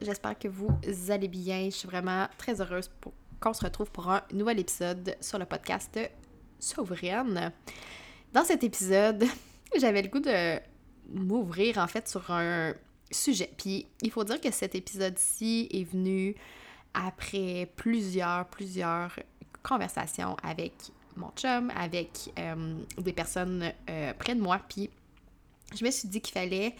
J'espère que vous allez bien. Je suis vraiment très heureuse qu'on se retrouve pour un nouvel épisode sur le podcast Souveraine. Dans cet épisode, j'avais le goût de m'ouvrir en fait sur un sujet. Puis il faut dire que cet épisode-ci est venu après plusieurs, plusieurs conversations avec mon chum, avec euh, des personnes euh, près de moi. Puis je me suis dit qu'il fallait,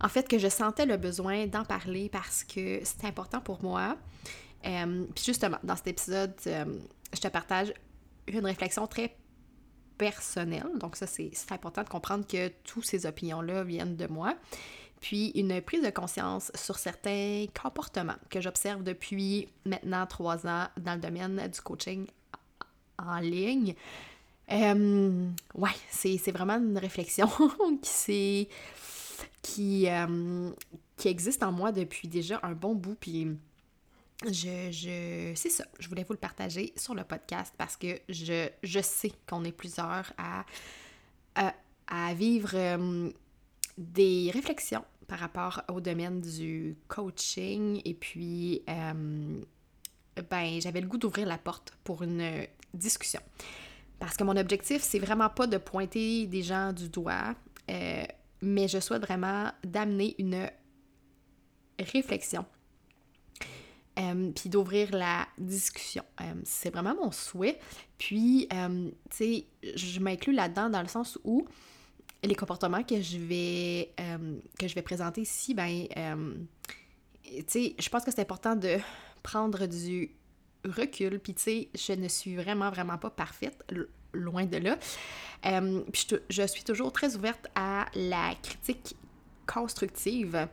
en fait, que je sentais le besoin d'en parler parce que c'est important pour moi. Euh, puis justement, dans cet épisode, je te partage une réflexion très personnelle. Donc ça, c'est important de comprendre que toutes ces opinions-là viennent de moi. Puis une prise de conscience sur certains comportements que j'observe depuis maintenant trois ans dans le domaine du coaching en ligne. Euh, ouais, c'est, vraiment une réflexion qui, qui, euh, qui existe en moi depuis déjà un bon bout. Puis je, je c'est ça, je voulais vous le partager sur le podcast parce que je, je sais qu'on est plusieurs à, à, vivre euh, des réflexions par rapport au domaine du coaching et puis ben j'avais le goût d'ouvrir la porte pour une discussion. Parce que mon objectif, c'est vraiment pas de pointer des gens du doigt, euh, mais je souhaite vraiment d'amener une réflexion. Euh, puis d'ouvrir la discussion. Euh, c'est vraiment mon souhait. Puis, tu sais, je m'inclus là-dedans dans le sens où les comportements que je vais, que je vais présenter ici, ben, tu sais, je pense que c'est important de prendre du recul. Puis tu sais, je ne suis vraiment, vraiment pas parfaite, loin de là. Euh, puis je, suis toujours très ouverte à la critique constructive.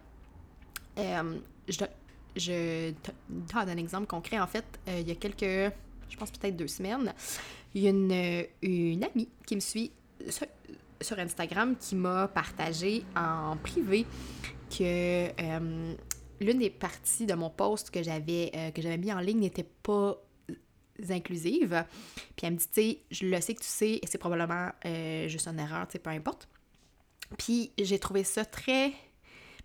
Euh, je, je donne un exemple concret. En fait, euh, il y a quelques, je pense peut-être deux semaines, il y a une, une amie qui me suit sur, Instagram qui m'a partagé en privé que l'une des parties de mon post que j'avais que j'avais mis en ligne n'était pas inclusive. Puis elle me dit, tu sais, je le sais que tu sais, et c'est probablement euh, juste une erreur, tu sais, peu importe. Puis j'ai trouvé ça très,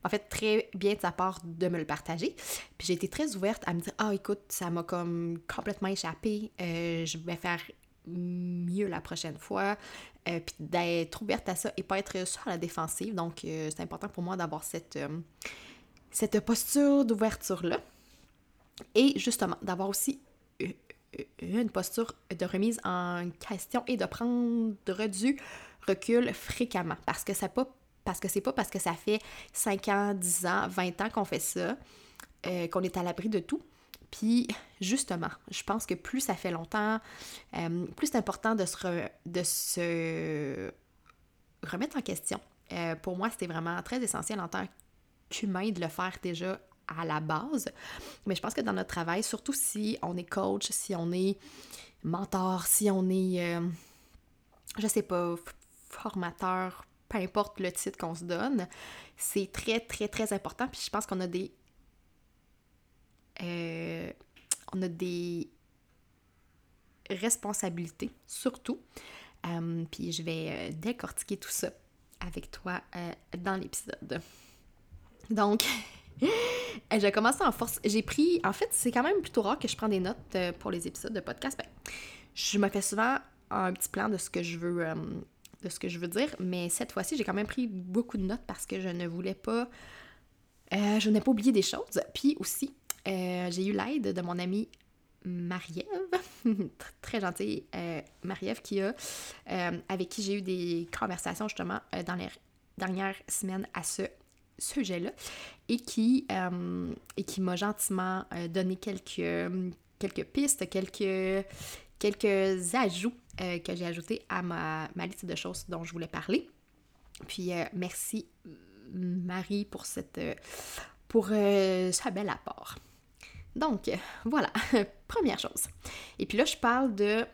en fait, très bien de sa part de me le partager. Puis j'ai été très ouverte à me dire, ah, écoute, ça m'a comme complètement échappé, euh, je vais faire mieux la prochaine fois, puis d'être ouverte à ça et pas être sur la défensive. Donc, c'est important pour moi d'avoir cette cette posture d'ouverture-là. Et justement, d'avoir aussi une posture de remise en question et de prendre du recul fréquemment. Parce que c'est pas parce que c'est pas parce que ça fait 5 ans, 10 ans, 20 ans qu'on fait ça, euh, qu'on est à l'abri de tout. Puis justement, je pense que plus ça fait longtemps, euh, plus c'est important de se, remettre en question. Euh, pour moi, c'était vraiment très essentiel en tant que humain de le faire déjà à la base. Mais je pense que dans notre travail, surtout si on est coach, si on est mentor, si on est, euh, je sais pas, formateur, peu importe le titre qu'on se donne, c'est très, très, très important. Puis je pense qu'on a des. Euh, on a des responsabilités, surtout. Euh, puis je vais décortiquer tout ça avec toi dans l'épisode. Donc, je commencé en force. J'ai pris, en fait, c'est quand même plutôt rare que je prends des notes euh, pour les épisodes de podcast. Ben, je me fais souvent un petit plan de ce que je veux, euh, de ce que je veux dire, mais cette fois-ci, j'ai quand même pris beaucoup de notes parce que je ne voulais pas je n'ai pas oublié des choses. Puis aussi, j'ai eu l'aide de mon amie Marie-Ève, très gentille Marie-Ève, qui a, avec qui j'ai eu des conversations justement dans les dernières semaines à ce sujet-là et qui, euh, qui m'a gentiment euh, donné quelques, quelques pistes, quelques, quelques ajouts euh, que j'ai ajoutés à ma, ma, liste de choses dont je voulais parler. Puis merci Marie pour cette pour ce bel apport. Donc voilà, première chose. Et puis là, je parle de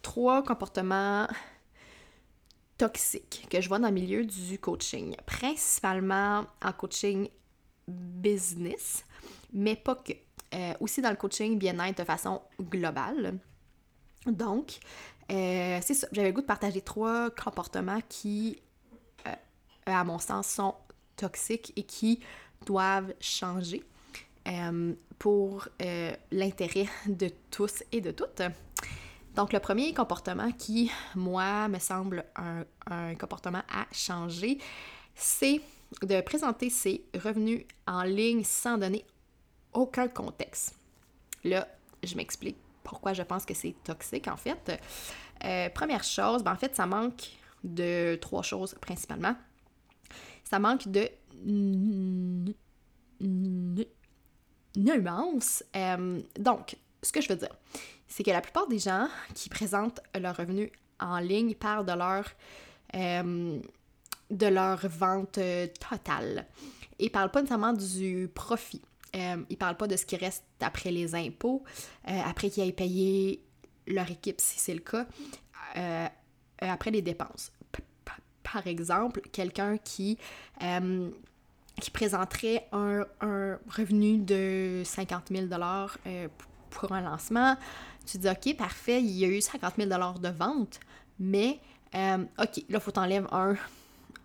trois comportements toxiques que je vois dans le milieu du coaching, principalement en coaching business, mais pas que. Euh, aussi dans le coaching bien-être de façon globale. Donc, euh, c'est ça. J'avais le goût de partager trois comportements qui, euh, à mon sens, sont toxiques et qui doivent changer pour l'intérêt de tous et de toutes. Donc, le premier comportement qui, moi, me semble un, comportement à changer, c'est de présenter ses revenus en ligne sans donner aucun contexte. Là, je m'explique pourquoi je pense que c'est toxique, en fait. Euh, première chose, ben, en fait, ça manque de trois choses principalement. Ça manque de nuance. Euh, donc, ce que je veux dire, c'est que la plupart des gens qui présentent leurs revenus en ligne parlent de leur, euh, de leur vente euh, totale. Ne parlent pas nécessairement du profit. Euh, ils parlent pas de ce qui reste après les impôts, après qu'ils aient payé leur équipe si c'est le cas, après les dépenses. par exemple, quelqu'un qui qui présenterait un, un, revenu de 50 000 pour un lancement, tu dis, OK, parfait, il y a eu 50 000 de vente, mais euh, OK, là, il faut t'enlèves un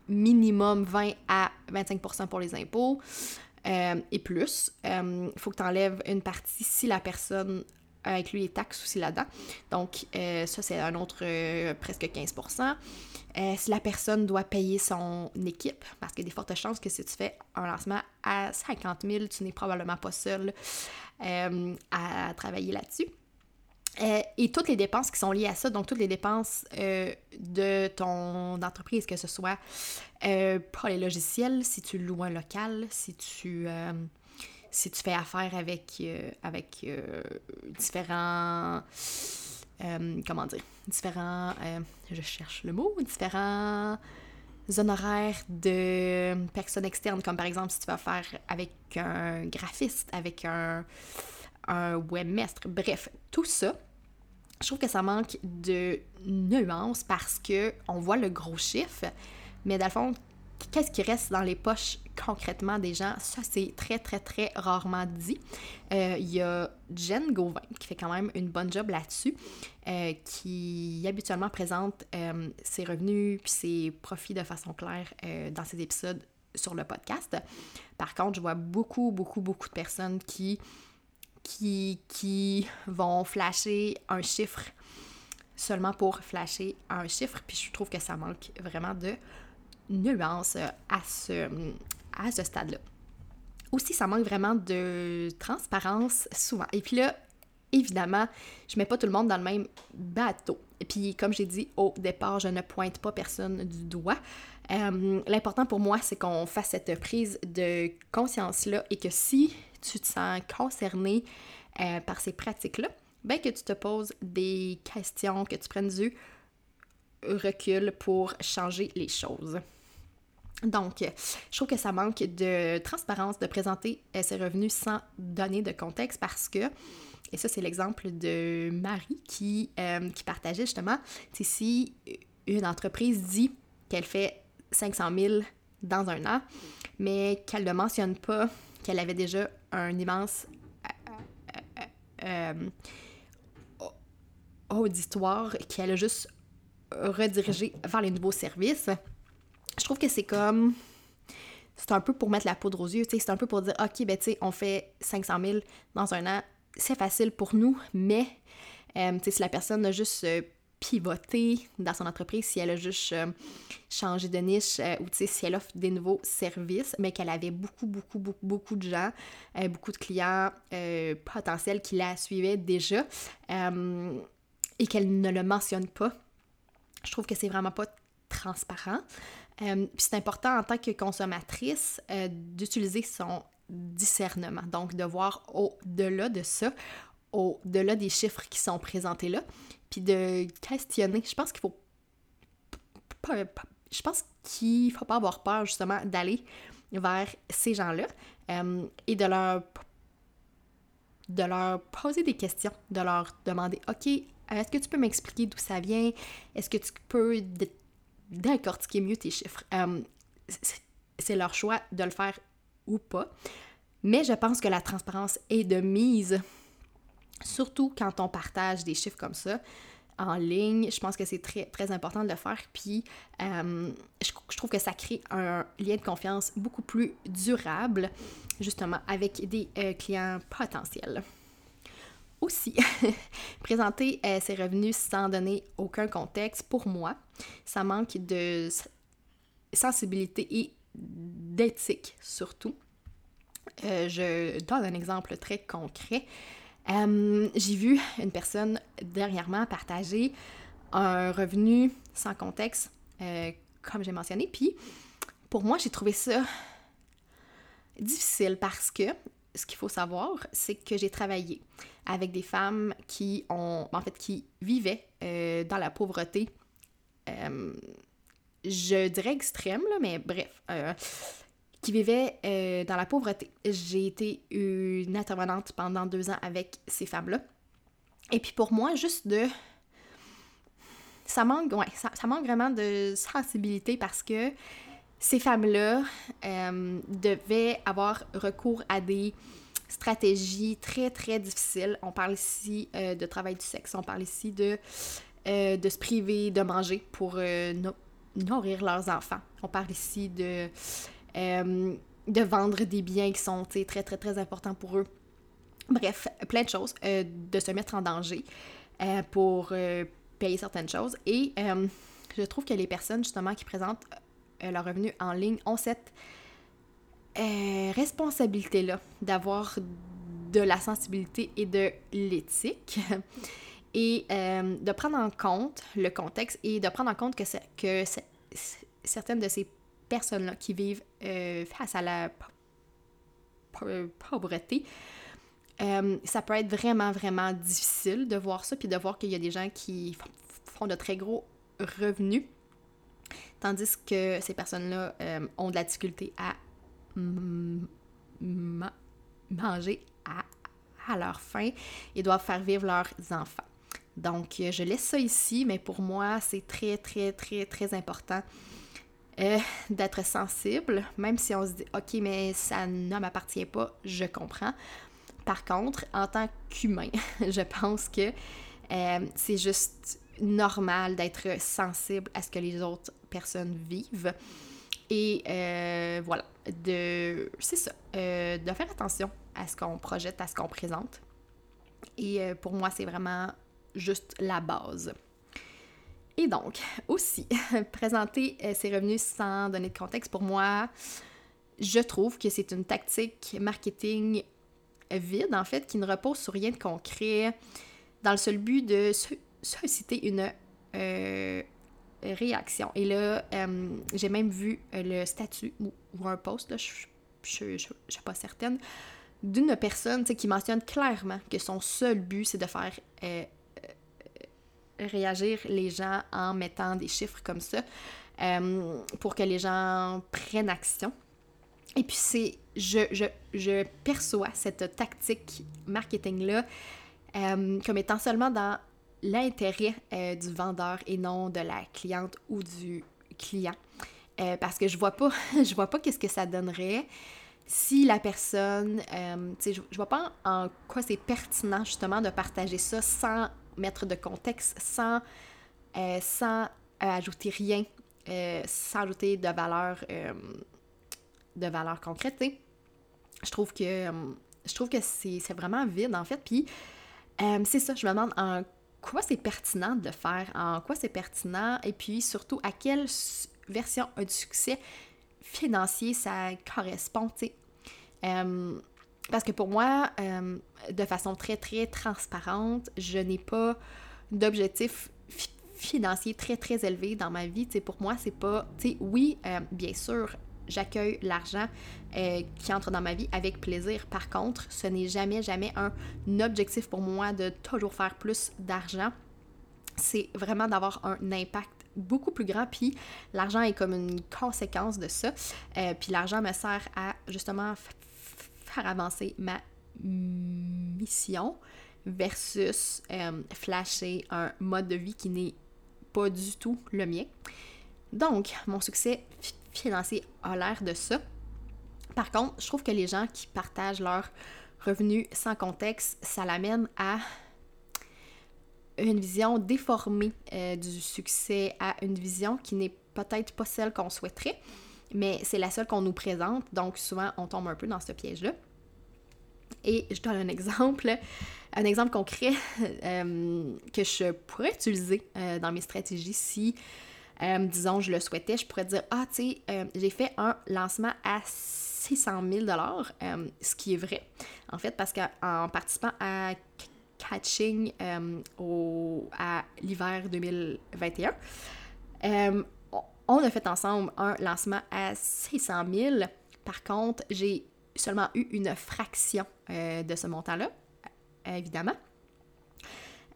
minimum 20 à 25% pour les impôts euh, et plus. Il euh, faut que tu enlèves une partie si la personne inclut les taxes aussi là-dedans. Donc, ça, c'est un autre presque 15% si la personne doit payer son équipe, parce qu'il y a des fortes chances que si tu fais un lancement à 50 000, tu n'es probablement pas seul à travailler là-dessus. Euh, et toutes les dépenses qui sont liées à ça, donc toutes les dépenses euh, de ton entreprise, que ce soit euh, pour les logiciels, si tu loues un local, si tu, si tu fais affaire avec, avec différents, comment dire, différents, je cherche le mot, différents honoraires de personnes externes, comme par exemple si tu vas faire avec un graphiste, avec un un webmestre. Bref, tout ça, je trouve que ça manque de nuance parce que on voit le gros chiffre, mais dans le fond, qu'est-ce qui reste dans les poches concrètement des gens? Ça, c'est très, très, très rarement dit. Euh, il y a Jen Gauvin qui fait quand même une bonne job là-dessus, euh, qui habituellement présente euh, ses revenus puis ses profits de façon claire dans ses épisodes sur le podcast. Par contre, je vois beaucoup, beaucoup, beaucoup de personnes qui qui, qui vont flasher un chiffre seulement pour flasher un chiffre, puis je trouve que ça manque vraiment de nuance à ce, à ce stade-là. Aussi, ça manque vraiment de transparence souvent. Et puis là, évidemment, je mets pas tout le monde dans le même bateau. Et puis, comme j'ai dit au départ, je ne pointe pas personne du doigt. Euh, l'important pour moi, c'est qu'on fasse cette prise de conscience-là et que si tu te sens concerné euh, par ces pratiques-là, ben que tu te poses des questions, que tu prennes du recul pour changer les choses. Donc, je trouve que ça manque de transparence de présenter euh, ses revenus sans donner de contexte parce que, et ça c'est l'exemple de Marie qui, euh, qui partageait justement, si une entreprise dit qu'elle fait 500 000 dans un an, mais qu'elle ne mentionne pas qu'elle avait déjà un immense euh, euh, auditoire qu'elle a juste redirigé vers les nouveaux services. Je trouve que c'est comme. C'est un peu pour mettre la poudre aux yeux, c'est un peu pour dire OK, ben tu on fait 500 000 dans un an, c'est facile pour nous, mais euh, si la personne a juste pivoter dans son entreprise, si elle a juste euh, changé de niche ou si elle offre des nouveaux services, mais qu'elle avait beaucoup, beaucoup, beaucoup, beaucoup de gens, beaucoup de clients potentiels qui la suivaient déjà et qu'elle ne le mentionne pas. Je trouve que c'est vraiment pas transparent. puis c'est important en tant que consommatrice d'utiliser son discernement. Donc, de voir au-delà de ça, au-delà des chiffres qui sont présentés là, puis de questionner. Je pense qu'il faut je pense qu'il faut pas avoir peur justement d'aller vers ces gens-là euh, et de leur de leur poser des questions, de leur demander OK, est-ce que tu peux m'expliquer d'où ça vient? Est-ce que tu peux décortiquer mieux tes chiffres? Euh, C'est leur choix de le faire ou pas. Mais je pense que la transparence est de mise, surtout quand on partage des chiffres comme ça en ligne. Je pense que c'est très, très important de le faire. Puis, euh, je, trouve que ça crée un lien de confiance beaucoup plus durable, justement, avec des euh, clients potentiels. Aussi, présenter euh, ses revenus sans donner aucun contexte, pour moi, ça manque de sensibilité et d'éthique surtout. Je donne un exemple très concret. Euh, j'ai vu une personne dernièrement partager un revenu sans contexte, euh, comme j'ai mentionné. Puis, pour moi, j'ai trouvé ça difficile parce que ce qu'il faut savoir, c'est que j'ai travaillé avec des femmes qui ont, en fait, qui vivaient dans la pauvreté. je dirais extrême, là, mais bref, qui vivaient euh, dans la pauvreté. J'ai été une intervenante pendant deux ans avec ces femmes-là. Et puis pour moi, juste de... Ça manque, ouais, ça, manque vraiment de sensibilité parce que ces femmes-là euh, devaient avoir recours à des stratégies très, très difficiles. On parle ici euh, de travail du sexe, on parle ici de, de se priver de manger pour nourrir leurs enfants. On parle ici de euh, de vendre des biens qui sont très, très, très importants pour eux. Bref, plein de choses, euh, de se mettre en danger euh, pour payer certaines choses. Et je trouve que les personnes, justement, qui présentent leur revenu en ligne ont cette responsabilité-là d'avoir de la sensibilité et de l'éthique et de prendre en compte le contexte et de prendre en compte que, que certaines de ces personnes-là qui vivent euh, face à la pauvreté, euh, ça peut être vraiment, vraiment difficile de voir ça, puis de voir qu'il y a des gens qui font de très gros revenus, tandis que ces personnes-là euh, ont de la difficulté à manger à, à leur faim et doivent faire vivre leurs enfants. Donc, je laisse ça ici, mais pour moi, c'est très, très, très, très important euh, d'être sensible, même si on se dit OK, mais ça ne m'appartient pas, je comprends. Par contre, en tant qu'humain, je pense que euh, c'est juste normal d'être sensible à ce que les autres personnes vivent. Et euh, voilà, c'est ça, de faire attention à ce qu'on projette, à ce qu'on présente. Et pour moi, c'est vraiment juste la base. Et donc, aussi, présenter euh, ses revenus sans donner de contexte, pour moi, je trouve que c'est une tactique marketing vide, en fait, qui ne repose sur rien de concret, dans le seul but de susciter une euh, réaction. Et là, euh, j'ai même vu le statut ou, un post, là, je ne suis pas certaine, d'une personne qui mentionne clairement que son seul but, c'est de faire réagir les gens en mettant des chiffres comme ça euh, pour que les gens prennent action. Et puis c'est, je, je, perçois cette tactique marketing-là euh, comme étant seulement dans l'intérêt euh, du vendeur et non de la cliente ou du client. parce que je vois pas, je vois pas qu'est-ce que ça donnerait si la personne, sais, je, je vois pas en quoi c'est pertinent justement de partager ça sans mettre de contexte sans, euh, sans euh, ajouter rien, euh, sans ajouter de valeur, de valeur concrète. Je trouve que je trouve que c'est vraiment vide en fait. Puis c'est ça, je me demande en quoi c'est pertinent de le faire, en quoi c'est pertinent, et puis surtout à quelle version du succès financier ça correspond. Euh, parce que pour moi, euh, de façon très, très transparente, je n'ai pas d'objectif financier très, très élevé dans ma vie. sais, pour moi, c'est pas... Tu sais, oui, euh, bien sûr, j'accueille l'argent qui entre dans ma vie avec plaisir. Par contre, ce n'est jamais, jamais un objectif pour moi de toujours faire plus d'argent. C'est vraiment d'avoir un impact beaucoup plus grand, puis l'argent est comme une conséquence de ça. puis l'argent me sert à justement faire avancer ma mission versus euh, flasher un mode de vie qui n'est pas du tout le mien. Donc, mon succès financier a l'air de ça. Par contre, je trouve que les gens qui partagent leurs revenus sans contexte, ça l'amène à une vision déformée euh, du succès, à une vision qui n'est peut-être pas celle qu'on souhaiterait mais c'est la seule qu'on nous présente, donc souvent on tombe un peu dans ce piège-là. Et je donne un exemple, un exemple concret euh, que je pourrais utiliser euh, dans mes stratégies si, euh, disons, je le souhaitais. Je pourrais dire, ah, tu sais, j'ai fait un lancement à 600 000 ce qui est vrai, en fait, parce qu'en participant à Catching au, à l'hiver 2021, on a fait ensemble un lancement à 600 000. Par contre, j'ai seulement eu une fraction euh, de ce montant-là, euh, évidemment.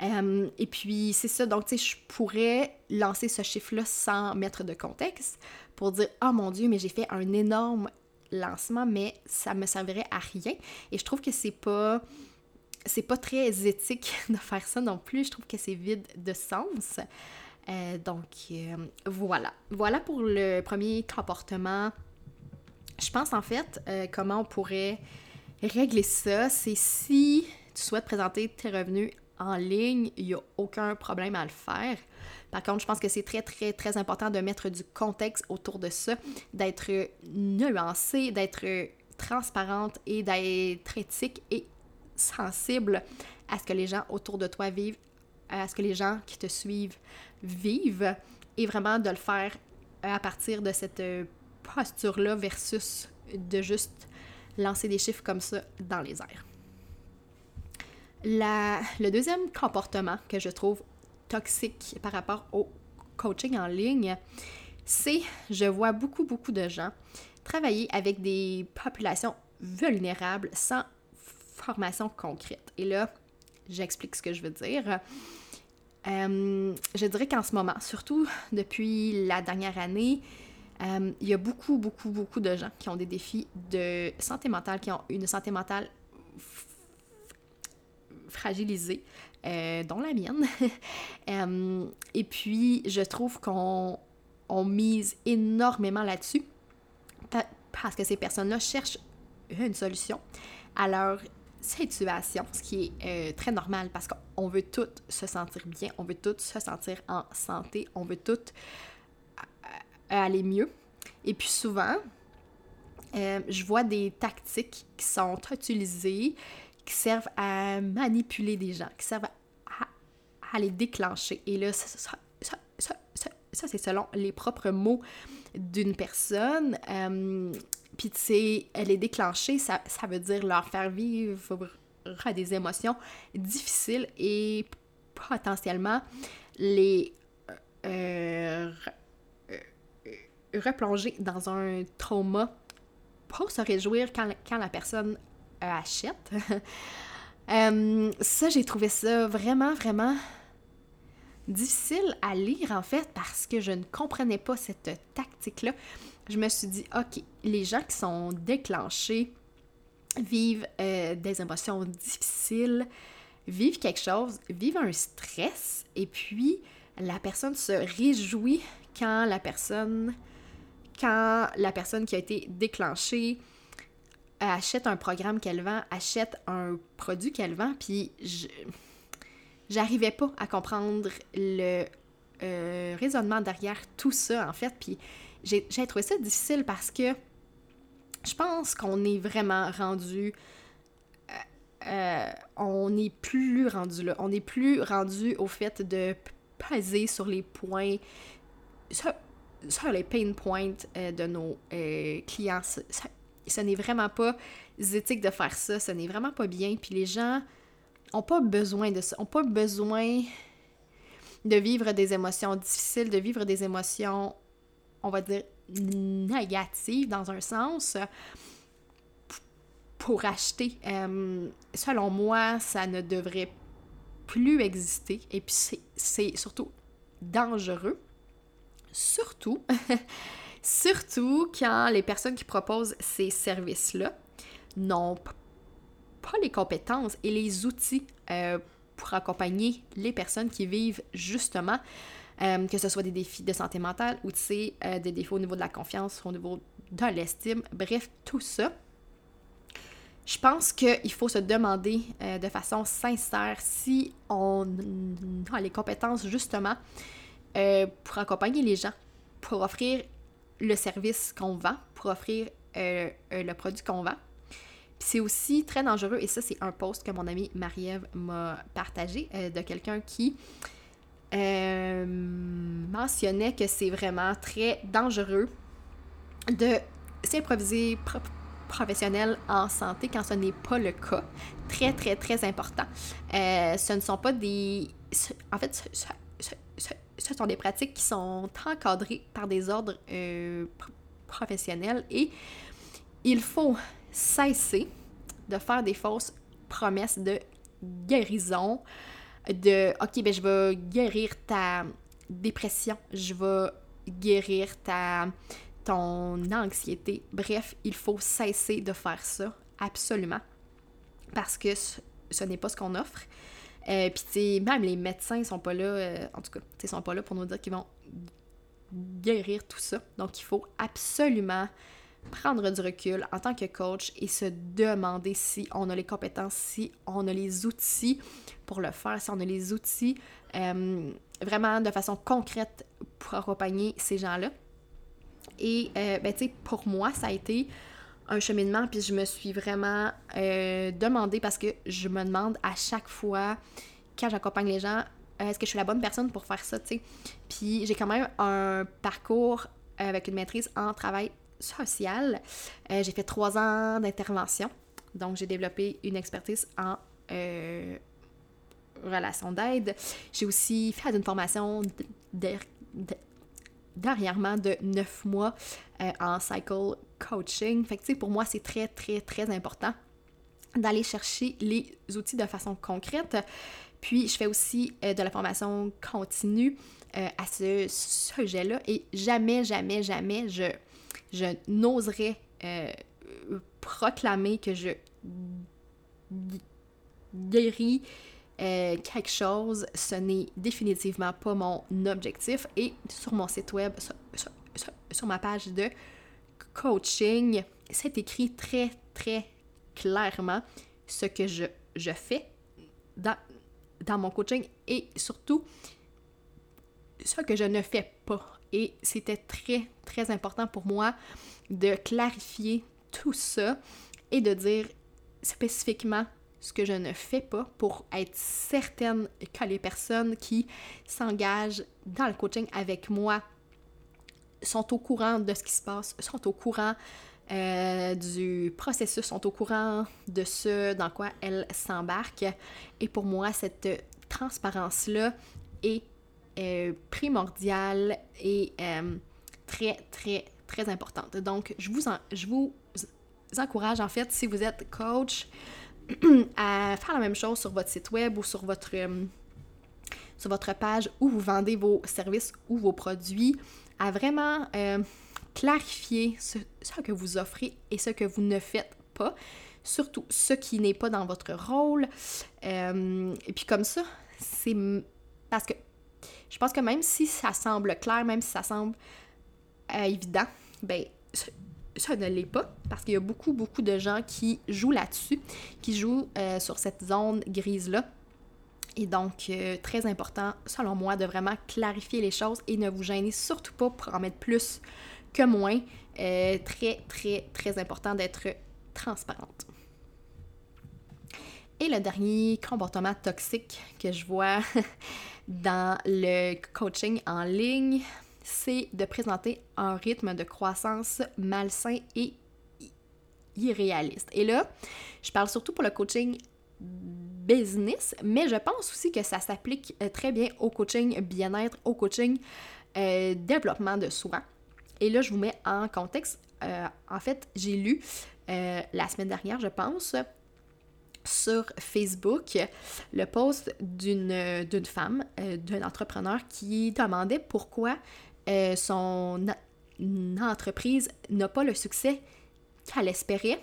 Euh, et puis, c'est ça. Donc, tu sais, je pourrais lancer ce chiffre-là sans mettre de contexte pour dire Oh mon Dieu, mais j'ai fait un énorme lancement, mais ça me servirait à rien. Et je trouve que c'est pas. C'est pas très éthique de faire ça non plus. Je trouve que c'est vide de sens. Euh, donc, euh, voilà. Voilà pour le premier comportement. Je pense en fait, euh, comment on pourrait régler ça, c'est si tu souhaites présenter tes revenus en ligne, il n'y a aucun problème à le faire. Par contre, je pense que c'est très, très, très important de mettre du contexte autour de ça, d'être nuancé, d'être transparente et d'être éthique et sensible à ce que les gens autour de toi vivent, à ce que les gens qui te suivent vivent et vraiment de le faire à partir de cette euh, posture-là versus de juste lancer des chiffres comme ça dans les airs. La, le deuxième comportement que je trouve toxique par rapport au coaching en ligne, c'est je vois beaucoup, beaucoup de gens travailler avec des populations vulnérables sans formation concrète. Et là, j'explique ce que je veux dire. Euh, je dirais qu'en ce moment, surtout depuis la dernière année, euh, il y a beaucoup, beaucoup, beaucoup de gens qui ont des défis de santé mentale, qui ont une santé mentale fragilisée, euh, dont la mienne. et puis, je trouve qu'on on mise énormément là-dessus parce que ces personnes-là cherchent une solution à leur situation, ce qui est euh, très normal parce qu'on veut toutes se sentir bien, on veut toutes se sentir en santé, on veut toutes euh, aller mieux. Et puis souvent, euh, je vois des tactiques qui sont utilisées, qui servent à manipuler des gens, qui servent à, les déclencher. Et là, ça c'est selon les propres mots d'une personne. Puis, tu sais, elle est déclenchée, ça, ça veut dire leur faire vivre des émotions difficiles et potentiellement les euh, euh, replonger dans un trauma pour se réjouir quand, quand la personne achète. Euh, ça, j'ai trouvé ça vraiment, vraiment difficile à lire en fait parce que je ne comprenais pas cette tactique-là. Je me suis dit, OK, les gens qui sont déclenchés vivent euh, des émotions difficiles, vivent quelque chose, vivent un stress, et puis la personne se réjouit quand la personne, quand la personne qui a été déclenchée achète un programme qu'elle vend, achète un produit qu'elle vend, puis je j'arrivais pas à comprendre le euh, raisonnement derrière tout ça, en fait, puis j'ai trouvé ça difficile parce que je pense qu'on est vraiment rendu euh, on n'est plus rendu là. On n'est plus rendu au fait de peser sur les points, sur, les pain points de nos clients. ce n'est vraiment pas éthique de faire ça. Ce n'est vraiment pas bien. Puis les gens ont pas besoin de ça. Ont pas besoin de vivre des émotions difficiles, de vivre des émotions, on va dire, négatives dans un sens pour acheter. Selon moi, ça ne devrait plus exister. Et puis c'est surtout dangereux. Surtout, surtout quand les personnes qui proposent ces services-là n'ont pas les compétences et les outils euh, pour accompagner les personnes qui vivent justement, euh, que ce soit des défis de santé mentale ou euh, des défauts au niveau de la confiance, au niveau de l'estime, bref, tout ça. Je pense qu'il faut se demander de façon sincère si on a les compétences justement pour accompagner les gens, pour offrir le service qu'on vend, pour offrir le produit qu'on vend c'est aussi très dangereux, et ça, c'est un post que mon amie Marie-Ève m'a partagé euh, de quelqu'un qui euh, mentionnait que c'est vraiment très dangereux de s'improviser professionnel en santé quand ce n'est pas le cas. Très, très, très important. Euh, ce ne sont pas des... En fait, ce, sont des pratiques qui sont encadrées par des ordres professionnels et il faut cesser de faire des fausses promesses de guérison, de OK, ben je vais guérir ta dépression, je vais guérir ta ton anxiété. Bref, il faut cesser de faire ça, absolument. Parce que ce, n'est pas ce qu'on offre. Euh, Puis, même les médecins sont pas là, euh, en tout cas, ils sont pas là pour nous dire qu'ils vont guérir tout ça. Donc, il faut absolument prendre du recul en tant que coach et se demander si on a les compétences, si on a les outils pour le faire, si on a les outils euh, vraiment de façon concrète pour accompagner ces gens-là. Et, euh, ben, tu sais, pour moi, ça a été un cheminement, puis je me suis vraiment euh, demandé parce que je me demande à chaque fois, quand j'accompagne les gens, est-ce que je suis la bonne personne pour faire ça, tu sais? Puis j'ai quand même un parcours avec une maîtrise en travail sociale. Euh, j'ai fait trois ans d'intervention. Donc, j'ai développé une expertise en euh, relation d'aide. J'ai aussi fait une formation dernièrement de neuf mois euh, en cycle coaching. Fait que, pour moi, c'est très, très, très important d'aller chercher les outils de façon concrète. Puis, je fais aussi de la formation continue à ce sujet-là et jamais, jamais, jamais je je n'oserais euh, proclamer que je guéris euh, quelque chose. Ce n'est définitivement pas mon objectif. Et sur mon site web, sur, ma page de coaching, c'est écrit très, très clairement ce que je, je fais dans, dans mon coaching et surtout ce que je ne fais pas. Et c'était très, très important pour moi de clarifier tout ça et de dire spécifiquement ce que je ne fais pas pour être certaine que les personnes qui s'engagent dans le coaching avec moi sont au courant de ce qui se passe, sont au courant euh, du processus, sont au courant de ce dans quoi elles s'embarquent. Et pour moi, cette transparence-là est euh, primordiale et euh, très, très, très importante. Donc, je vous, je vous encourage, en fait, si vous êtes coach, à faire la même chose sur votre site web ou sur votre, euh, sur votre page où vous vendez vos services ou vos produits, à vraiment clarifier ce, ce, que vous offrez et ce que vous ne faites pas, surtout ce qui n'est pas dans votre rôle. et puis comme ça, c'est parce que je pense que même si ça semble clair, même si ça semble euh, évident, ben ça ne l'est pas parce qu'il y a beaucoup, beaucoup de gens qui jouent là-dessus, qui jouent euh, sur cette zone grise-là. Et donc, euh, très important, selon moi, de vraiment clarifier les choses et ne vous gênez surtout pas pour en mettre plus que moins. très, très, très important d'être transparente. Et le dernier comportement toxique que je vois dans le coaching en ligne, c'est de présenter un rythme de croissance malsain et irréaliste. Et là, je parle surtout pour le coaching business, mais je pense aussi que ça s'applique euh, très bien au coaching bien-être, au coaching euh, développement de soi. Et là, je vous mets en contexte. Euh, en fait, j'ai lu la semaine dernière, je pense, sur Facebook le post d'une, d'une femme, d'un entrepreneur qui demandait pourquoi son entreprise n'a pas le succès qu'elle espérait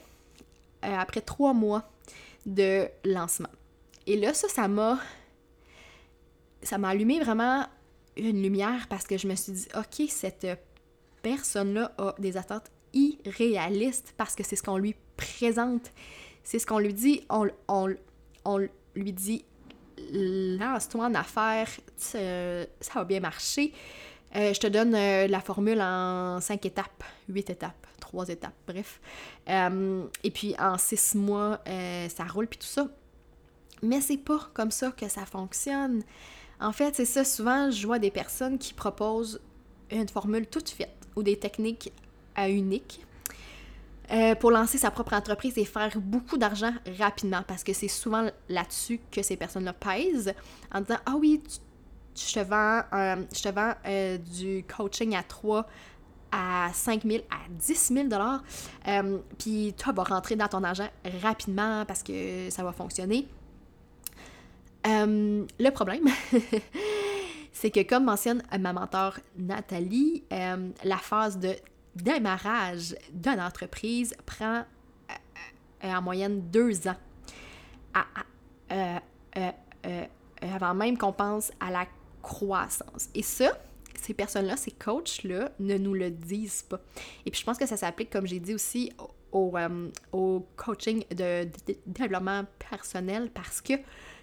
après trois mois de lancement. Et là, ça, ça m'a. Ça m'a allumé vraiment une lumière parce que je me suis dit, OK, cette personne-là a des attentes irréalistes parce que c'est ce qu'on lui présente. C'est ce qu'on lui dit. On, on, on lui dit, lance-toi en affaires, ça va bien marcher. Euh, je te donne euh, la formule en cinq étapes, huit étapes, trois étapes, bref. Euh, et puis en six mois, ça roule, puis tout ça. Mais c'est pas comme ça que ça fonctionne. En fait, c'est ça, souvent, je vois des personnes qui proposent une formule toute faite ou des techniques à unique pour lancer sa propre entreprise et faire beaucoup d'argent rapidement parce que c'est souvent là-dessus que ces personnes-là pèsent en disant Ah oui, tu je te vends, euh, je te vends euh, du coaching à 3 à 5 000, à 10 000 dollars. Euh, puis toi, vas rentrer dans ton argent rapidement parce que ça va fonctionner. le problème, c'est que comme mentionne ma mentor Nathalie, la phase de démarrage d'une entreprise prend en moyenne deux ans avant même qu'on pense à la croissance. Et ça, ces personnes-là, ces coachs-là, ne nous le disent pas. Et puis je pense que ça s'applique, comme j'ai dit aussi, au, au, coaching de, développement personnel parce que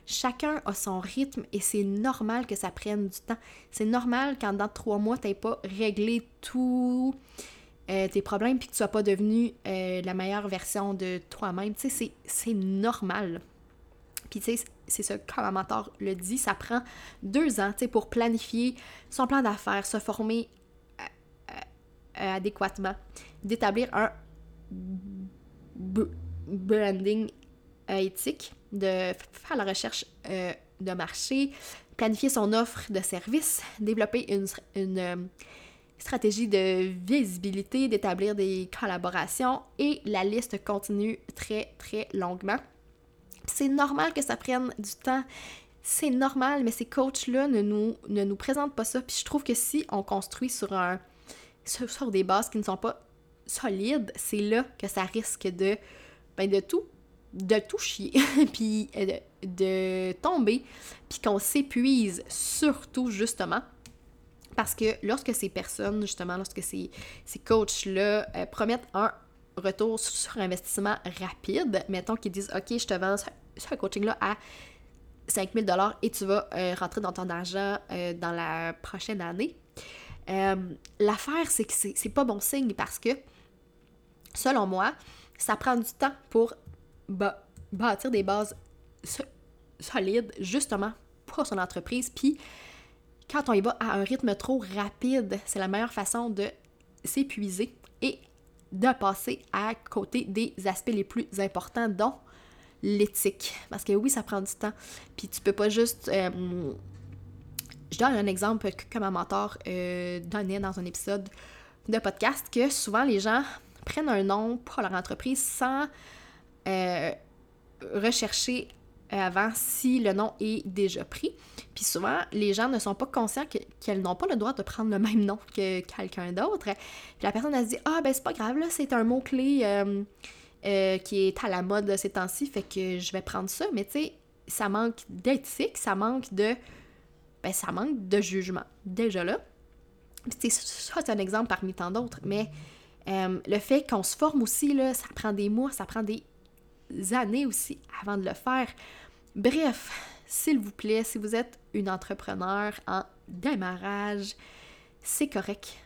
chacun a son rythme et c'est normal que ça prenne du temps. C'est normal qu'en dans trois mois, tu pas réglé tous euh, tes problèmes puis que tu sois pas devenu euh, la meilleure version de toi-même. Tu sais, c'est normal. Puis tu sais, c'est ça, comme un mentor le dit, ça prend deux ans pour planifier son plan d'affaires, se former euh, adéquatement, d'établir un branding éthique, de faire la recherche de marché, planifier son offre de service, développer une stratégie de visibilité, d'établir des collaborations et la liste continue très très longuement. C'est normal que ça prenne du temps. C'est normal, mais ces coachs-là ne nous, ne nous présentent pas ça. Puis je trouve que si on construit sur, un, des bases qui ne sont pas solides, c'est là que ça risque de, ben de tout de tout chier, puis de, de, tomber, puis qu'on s'épuise surtout justement parce que lorsque ces personnes, justement, lorsque ces, ces coachs-là euh, promettent un retour sur investissement rapide, mettons qu'ils disent OK, je te vends ce, coaching-là à 5000 dollars et tu vas euh, rentrer dans ton argent euh, dans la prochaine année. L'affaire, c'est que c'est pas bon signe parce que, selon moi, ça prend du temps pour bâtir des bases solides, justement, pour son entreprise. Puis, quand on y va à un rythme trop rapide, c'est la meilleure façon de s'épuiser et de passer à côté des aspects les plus importants, dont l'éthique. Parce que oui, ça prend du temps. Puis tu peux pas juste. Euh, je donne un exemple que ma mentor euh, donnait dans un épisode de podcast que souvent les gens prennent un nom pour leur entreprise sans euh, rechercher avant si le nom est déjà pris. Puis souvent, les gens ne sont pas conscients qu'elles n'ont pas le droit de prendre le même nom que quelqu'un d'autre. Puis la personne, elle se dit Ah, ben c'est pas grave, là, c'est un mot-clé euh, euh, qui est à la mode ces temps-ci, fait que je vais prendre ça. Mais tu sais, ça manque d'éthique, ça manque de. Ben, ça manque de jugement. Déjà là. Puis ça, c'est un exemple parmi tant d'autres. Mais euh, le fait qu'on se forme aussi, là, ça prend des mois, ça prend des années aussi avant de le faire. Bref, s'il vous plaît, si vous êtes une entrepreneur en démarrage, c'est correct.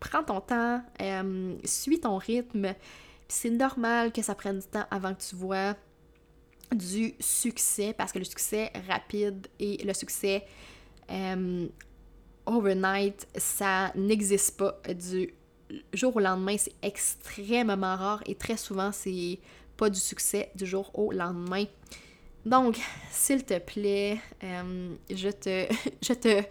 Prends ton temps, euh, suis ton rythme. C'est normal que ça prenne du temps avant que tu vois du succès, parce que le succès rapide et le succès euh, overnight, ça n'existe pas du jour au lendemain. C'est extrêmement rare et très souvent, c'est pas du succès du jour au lendemain. Donc, s'il te plaît, euh, je te, je te,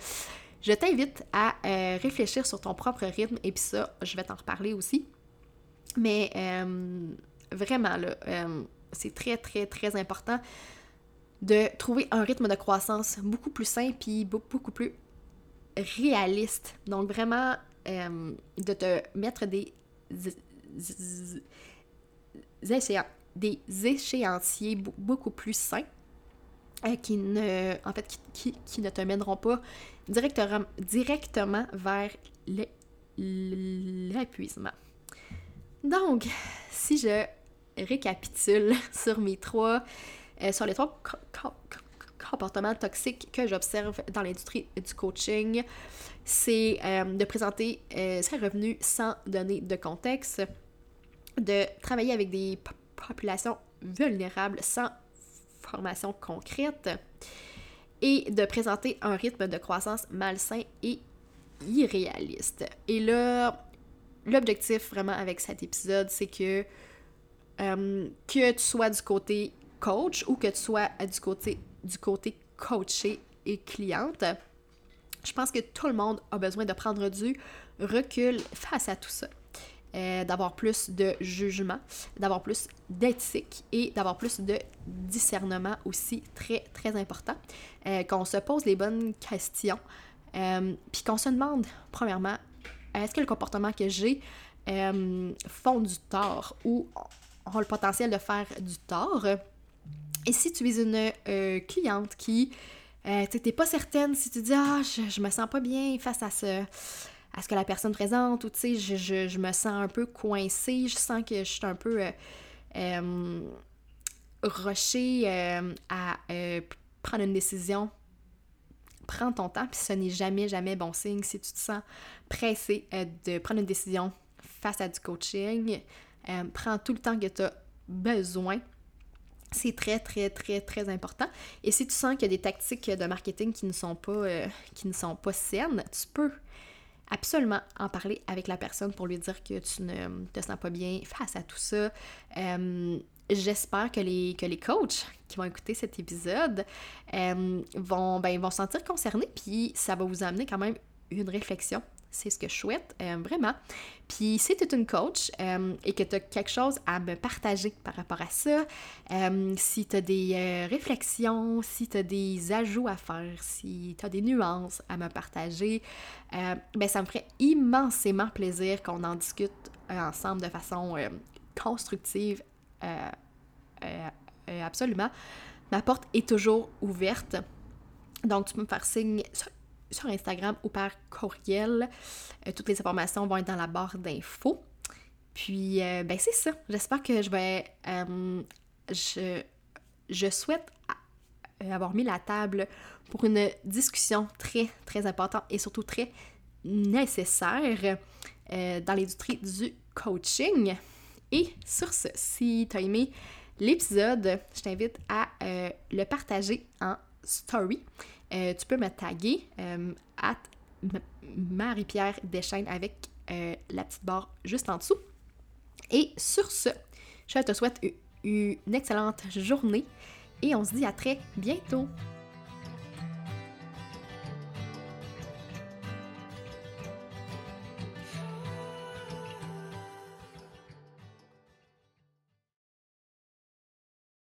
je t'invite à euh, réfléchir sur ton propre rythme et puis ça, je vais t'en reparler aussi. Mais vraiment là, c'est très, très, très important de trouver un rythme de croissance beaucoup plus simple et beaucoup plus réaliste. Donc vraiment, euh, de te mettre des, des échéanciers beaucoup plus sains euh, qui ne, en fait, qui, qui, ne te mèneront pas directement, directement vers l'épuisement. Donc, si je récapitule sur mes trois, euh, sur les trois comportements toxiques que j'observe dans l'industrie du coaching. C'est euh, de présenter ses revenus sans donner de contexte, de travailler avec des populations vulnérables sans formation concrète et de présenter un rythme de croissance malsain et irréaliste. Et là, l'objectif vraiment avec cet épisode, c'est que euh, que tu sois du côté coach ou que tu sois du côté, du côté coaché et cliente, je pense que tout le monde a besoin de prendre du recul face à tout ça. Euh, d'avoir plus de jugement, d'avoir plus d'éthique et d'avoir plus de discernement aussi très très important. Euh, qu'on se pose les bonnes questions, puis qu'on se demande premièrement, est-ce que le comportement que j'ai font du tort ou ont le potentiel de faire du tort? Et si tu es une euh, cliente qui, euh, tu n'es pas certaine, si tu dis Ah, je, je, me sens pas bien face à ce, à ce que la personne présente, ou tu sais, je, je, je, me sens un peu coincée, je sens que je suis un peu euh, euh rushée à prendre une décision, prends ton temps, puis ce n'est jamais, jamais bon signe si tu te sens pressée de prendre une décision face à du coaching. Euh, prends tout le temps que tu as besoin. C'est très, très, très, très important. Et si tu sens qu'il y a des tactiques de marketing qui ne sont pas, euh, qui ne sont pas saines, tu peux absolument en parler avec la personne pour lui dire que tu ne te sens pas bien face à tout ça. Euh, j'espère que les, que les coachs qui vont écouter cet épisode vont, ben, vont se sentir concernés, puis ça va vous amener quand même une réflexion c'est ce que je souhaite, euh, vraiment. Puis si tu es une coach euh, et que tu as quelque chose à me partager par rapport à ça, euh, si tu as des réflexions, si tu as des ajouts à faire, si tu as des nuances à me partager, ben ça me ferait immensément plaisir qu'on en discute ensemble de façon constructive. absolument. Ma porte est toujours ouverte. Donc, tu peux me faire signe sur Instagram ou par courriel. Euh, toutes les informations vont être dans la barre d'infos. Puis, euh, ben c'est ça. J'espère que je vais... Euh, je, je souhaite avoir mis la table pour une discussion très, très importante et surtout très nécessaire dans l'industrie du coaching. Et sur ce, si tu as aimé l'épisode, je t'invite à le partager en story. Euh, tu peux me taguer euh, at Marie-Pierre Deschaines avec euh, la petite barre juste en dessous. Et sur ce, je te souhaite une excellente journée et on se dit à très bientôt.